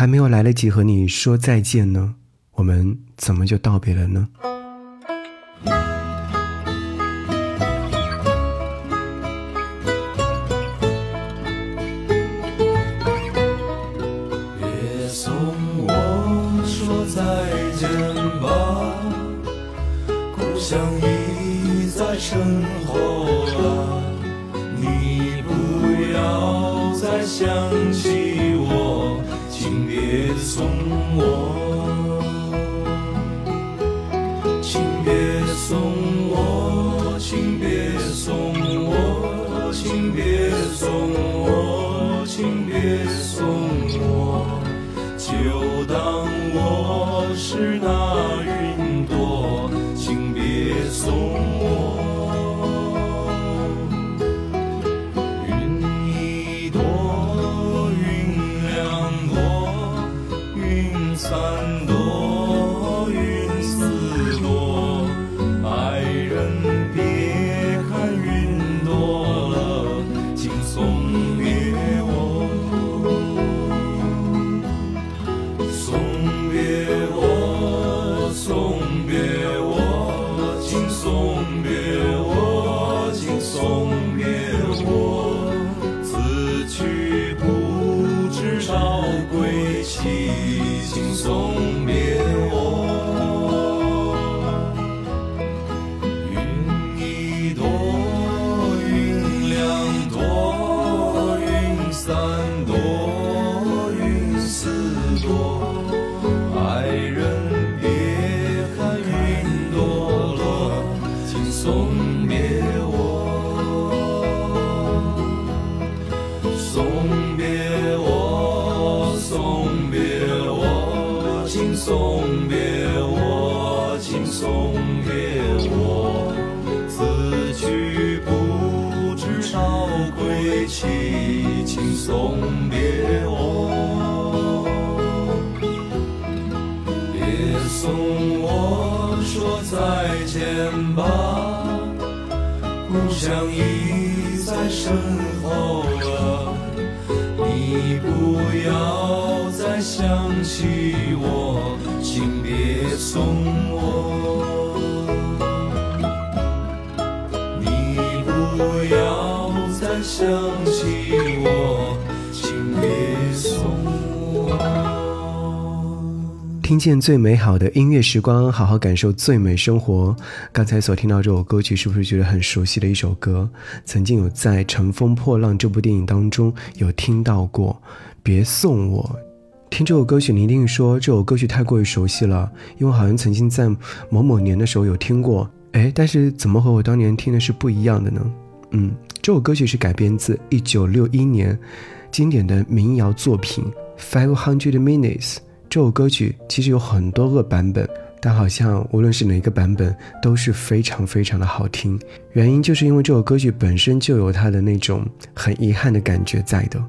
还没有来得及和你说再见呢，我们怎么就道别了呢？别送我。就当我是那送别我。别送我说再见吧，故乡已在身后了，你不要再想起我，请别送我。你不要再想起我听见最美好的音乐时光，好好感受最美生活。刚才所听到这首歌曲，是不是觉得很熟悉的一首歌？曾经有在《乘风破浪》这部电影当中有听到过。别送我，听这首歌曲，你一定说这首歌曲太过于熟悉了，因为好像曾经在某某年的时候有听过。哎，但是怎么和我当年听的是不一样的呢？嗯，这首歌曲是改编自一九六一年经典的民谣作品《Five Hundred Minutes》。这首歌曲其实有很多个版本，但好像无论是哪个版本都是非常非常的好听。原因就是因为这首歌曲本身就有它的那种很遗憾的感觉在的。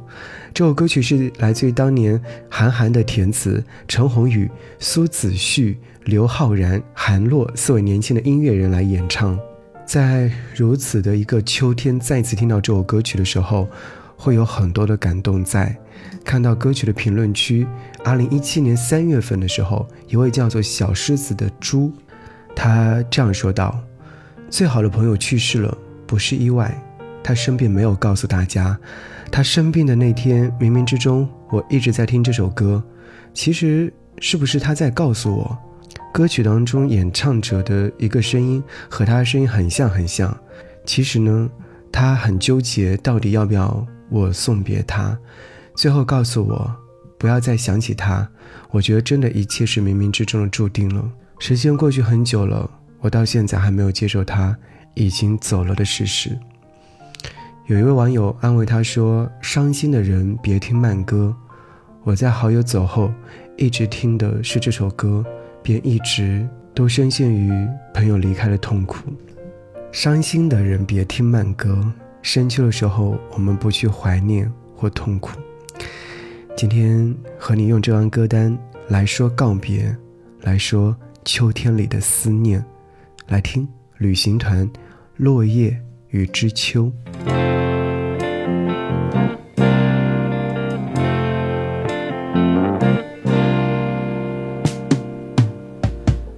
这首歌曲是来自于当年韩寒的填词，陈鸿宇、苏子旭、刘昊然、韩洛四位年轻的音乐人来演唱。在如此的一个秋天，再次听到这首歌曲的时候，会有很多的感动在。看到歌曲的评论区，二零一七年三月份的时候，一位叫做小狮子的猪，他这样说道：“最好的朋友去世了，不是意外，他生病没有告诉大家。他生病的那天，冥冥之中，我一直在听这首歌。其实，是不是他在告诉我，歌曲当中演唱者的一个声音和他的声音很像很像？其实呢，他很纠结，到底要不要我送别他。”最后告诉我，不要再想起他。我觉得真的一切是冥冥之中的注定了。时间过去很久了，我到现在还没有接受他已经走了的事实。有一位网友安慰他说：“伤心的人别听慢歌。”我在好友走后，一直听的是这首歌，便一直都深陷于朋友离开的痛苦。伤心的人别听慢歌，深秋的时候，我们不去怀念或痛苦。今天和你用这张歌单来说告别，来说秋天里的思念，来听旅行团落叶与知秋。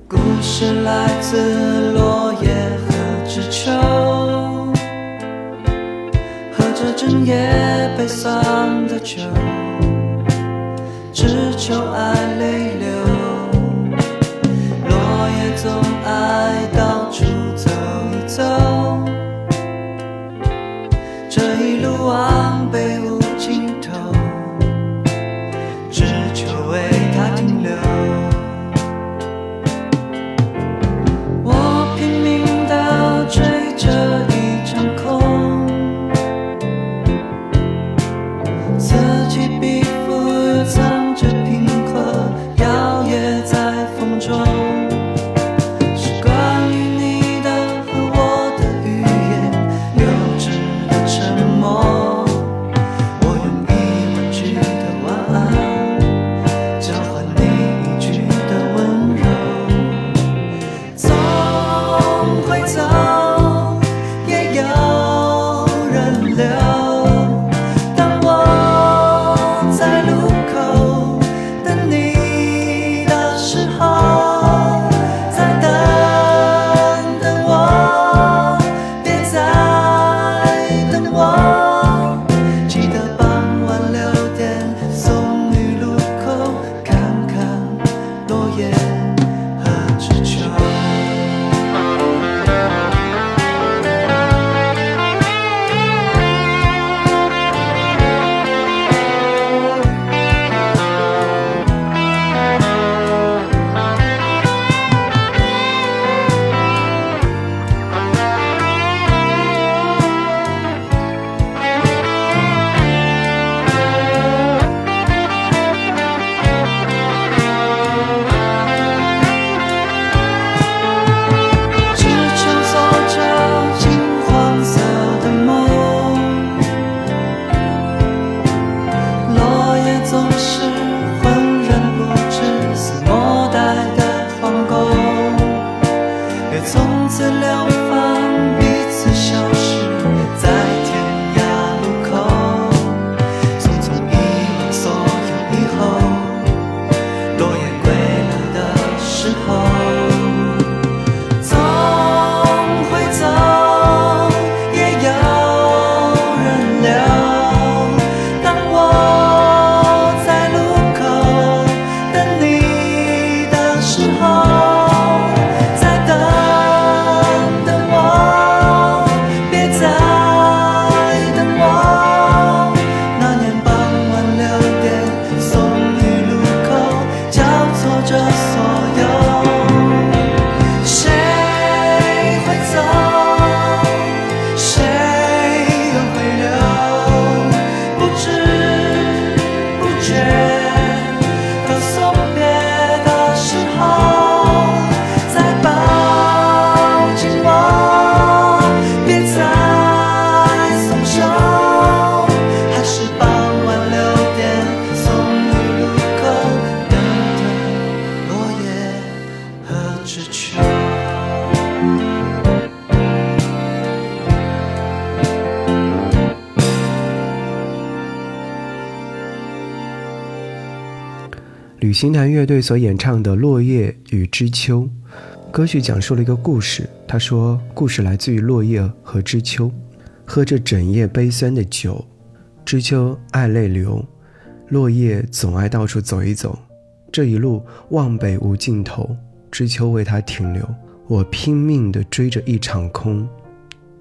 故事来自。整夜悲伤的酒，只求爱。自再旅行团乐队所演唱的《落叶与知秋》歌曲讲述了一个故事。他说，故事来自于落叶和知秋，喝着整夜悲酸的酒，知秋爱泪流，落叶总爱到处走一走。这一路望北无尽头，知秋为他停留。我拼命地追着一场空，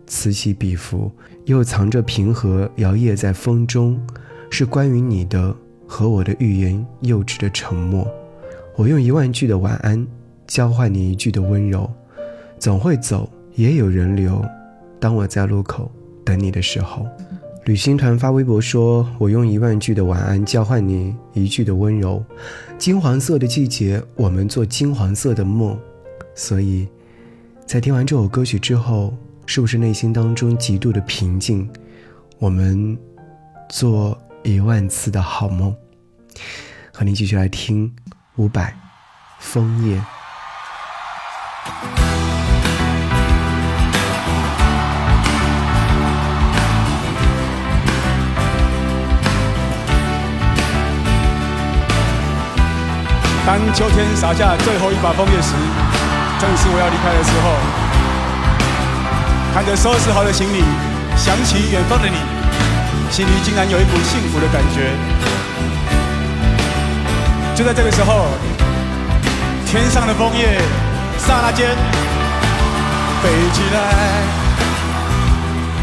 此起彼伏，又藏着平和，摇曳在风中，是关于你的和我的预言，幼稚的沉默。我用一万句的晚安，交换你一句的温柔。总会走，也有人留。当我在路口等你的时候，旅行团发微博说：“我用一万句的晚安交换你一句的温柔。金黄色的季节，我们做金黄色的梦。所以，在听完这首歌曲之后，是不是内心当中极度的平静？我们做一万次的好梦。和你继续来听伍佰《枫叶》。当秋天洒下最后一把枫叶时，正是我要离开的时候，看着收拾好的行李，想起远方的你，心里竟然有一股幸福的感觉。就在这个时候，天上的枫叶刹那间飞起来，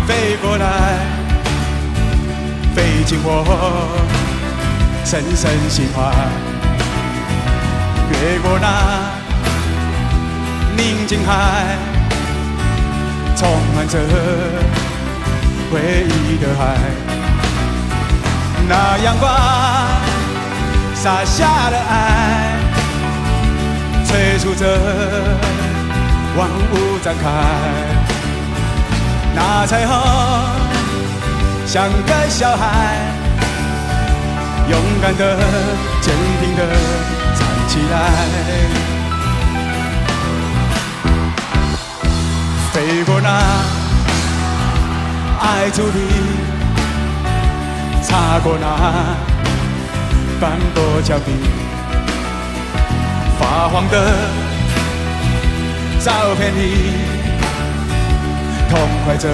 飞过来，飞进我深深心怀，越过那。宁静海，充满着回忆的海。那阳光洒下的爱，催促着万物展开。那彩虹像个小孩，勇敢的、坚定的站起来。飞过那爱土地，擦过那斑驳墙壁，发黄的照片里，痛快着，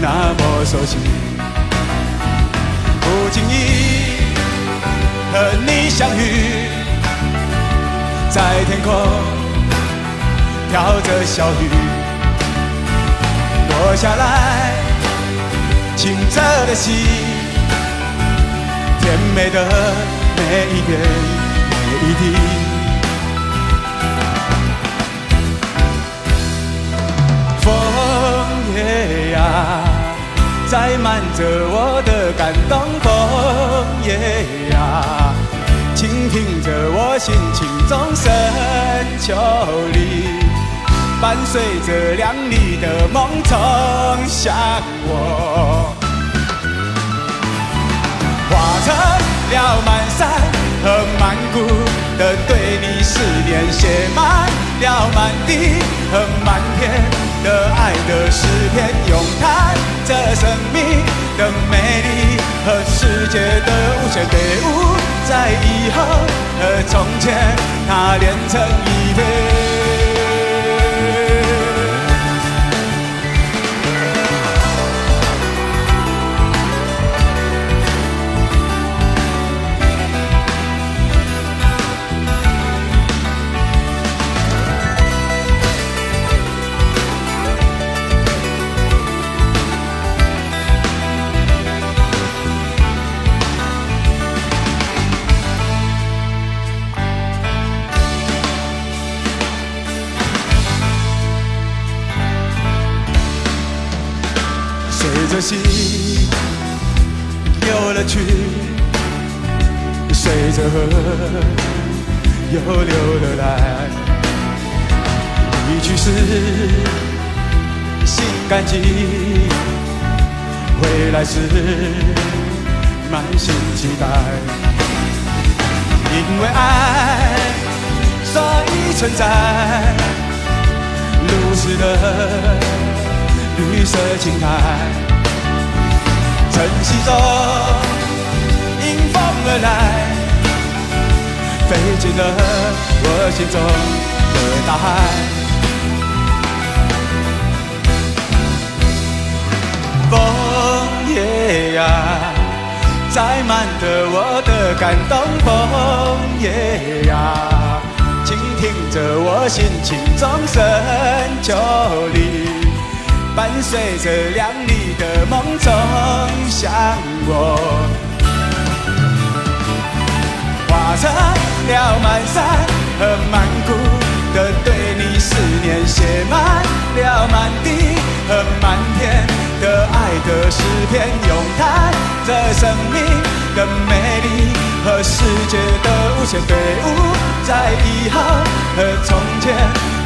那么熟悉。不经意和你相遇，在天空。飘着小雨，落下来，清澈的溪，甜美的每一点每一滴。枫叶呀，载满着我的感动。枫叶呀，倾听着我心情中深秋里。伴随着亮丽的梦冲向我，了满山和满谷的对你思念，写满了满地和满天的爱的诗篇，咏叹着生命的美丽和世界的无限飞舞，在以后和从前，它连成一片。又流的来。离去时心感激，回来时满心期待。因为爱，所以存在。如此的绿色青苔。晨曦中，迎风而来，飞进了我心中的大海。枫叶呀，载满着我的感动。枫叶呀，倾听着我心情中深秋里。伴随着亮丽的梦冲向我，和满谷的对你思念，写满了满地和满天的爱的诗篇，咏叹着生命的美丽和世界的无限飞舞，在以后和从前，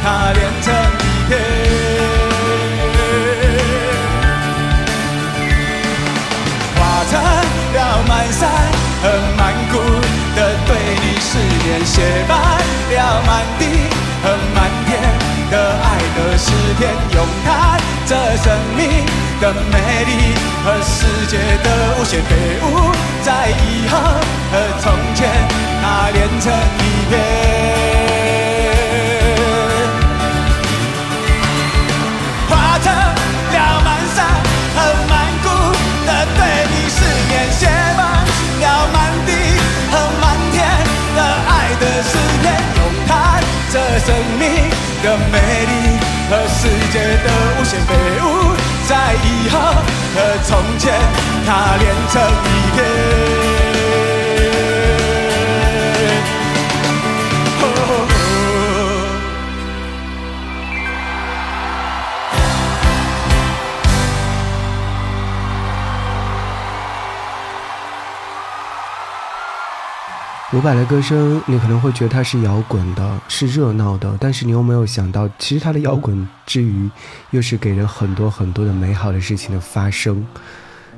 它连成一片。成了满山和满谷的对你思念，写满了满地和满天的爱的诗篇，咏叹这生命的美丽和世界的无限飞舞，在以后和从前，那连成一片。生命的美丽和世界的无限飞舞，在以后和从前，它连成一片。伍佰的歌声，你可能会觉得它是摇滚的，是热闹的，但是你有没有想到，其实他的摇滚之余，又是给人很多很多的美好的事情的发生。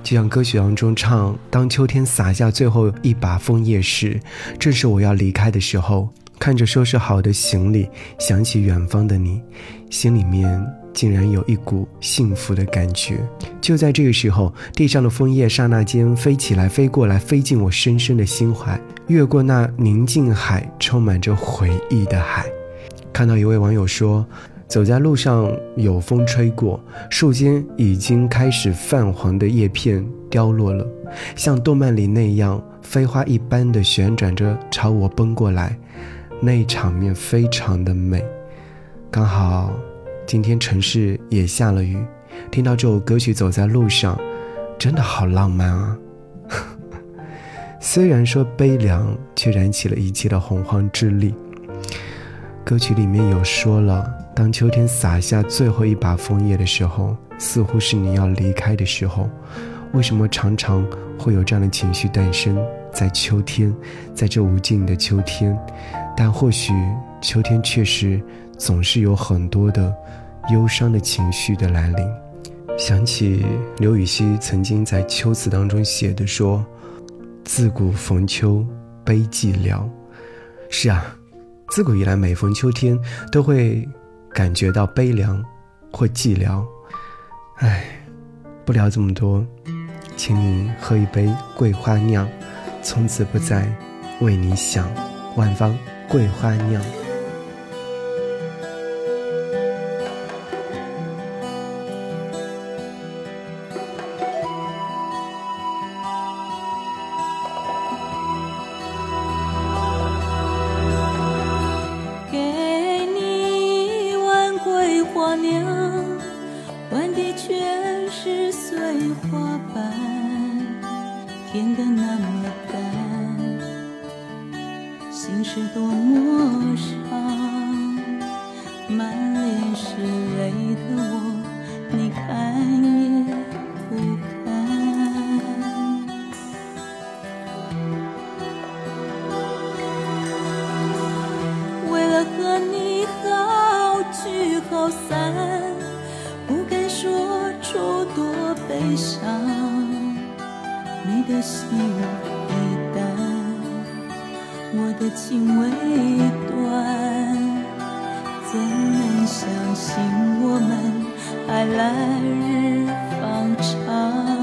就像歌曲当中唱：“当秋天洒下最后一把枫叶时，正是我要离开的时候。看着收拾好的行李，想起远方的你，心里面竟然有一股幸福的感觉。就在这个时候，地上的枫叶刹那间飞起来，飞过来，飞进我深深的心怀。”越过那宁静海，充满着回忆的海。看到一位网友说，走在路上有风吹过，树间已经开始泛黄的叶片凋落了，像动漫里那样飞花一般的旋转着朝我奔过来，那场面非常的美。刚好今天城市也下了雨，听到这首歌曲走在路上，真的好浪漫啊。虽然说悲凉，却燃起了一切的洪荒之力。歌曲里面有说了，当秋天洒下最后一把枫叶的时候，似乎是你要离开的时候。为什么常常会有这样的情绪诞生在秋天，在这无尽的秋天？但或许秋天确实总是有很多的忧伤的情绪的来临。想起刘禹锡曾经在《秋词》当中写的说。自古逢秋悲寂寥，是啊，自古以来每逢秋天都会感觉到悲凉或寂寥。唉，不聊这么多，请你喝一杯桂花酿，从此不再为你想。万方桂花酿。变得那么淡，心事多么我的情未断，怎能相信我们还来日方长？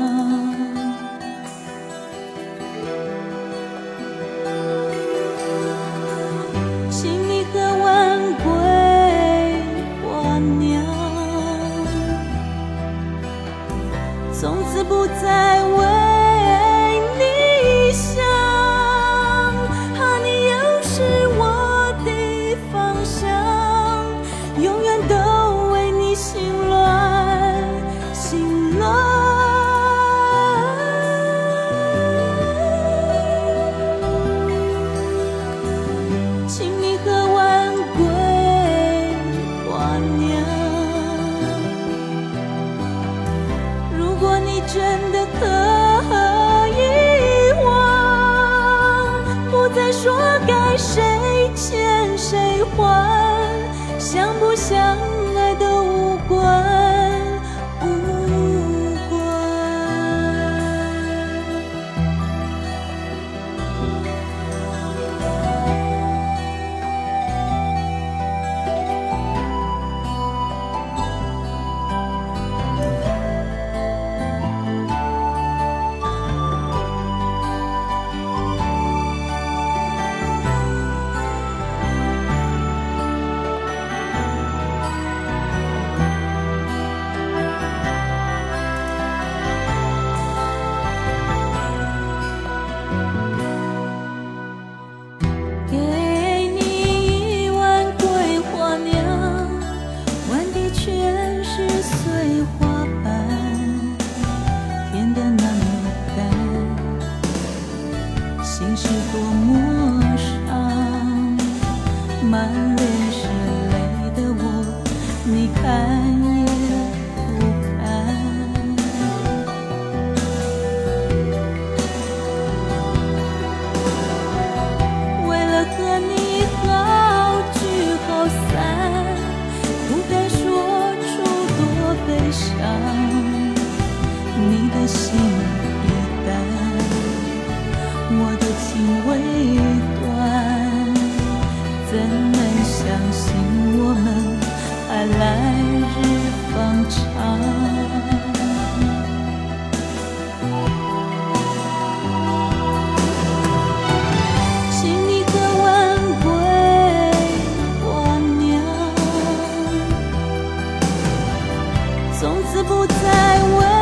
从此不再问。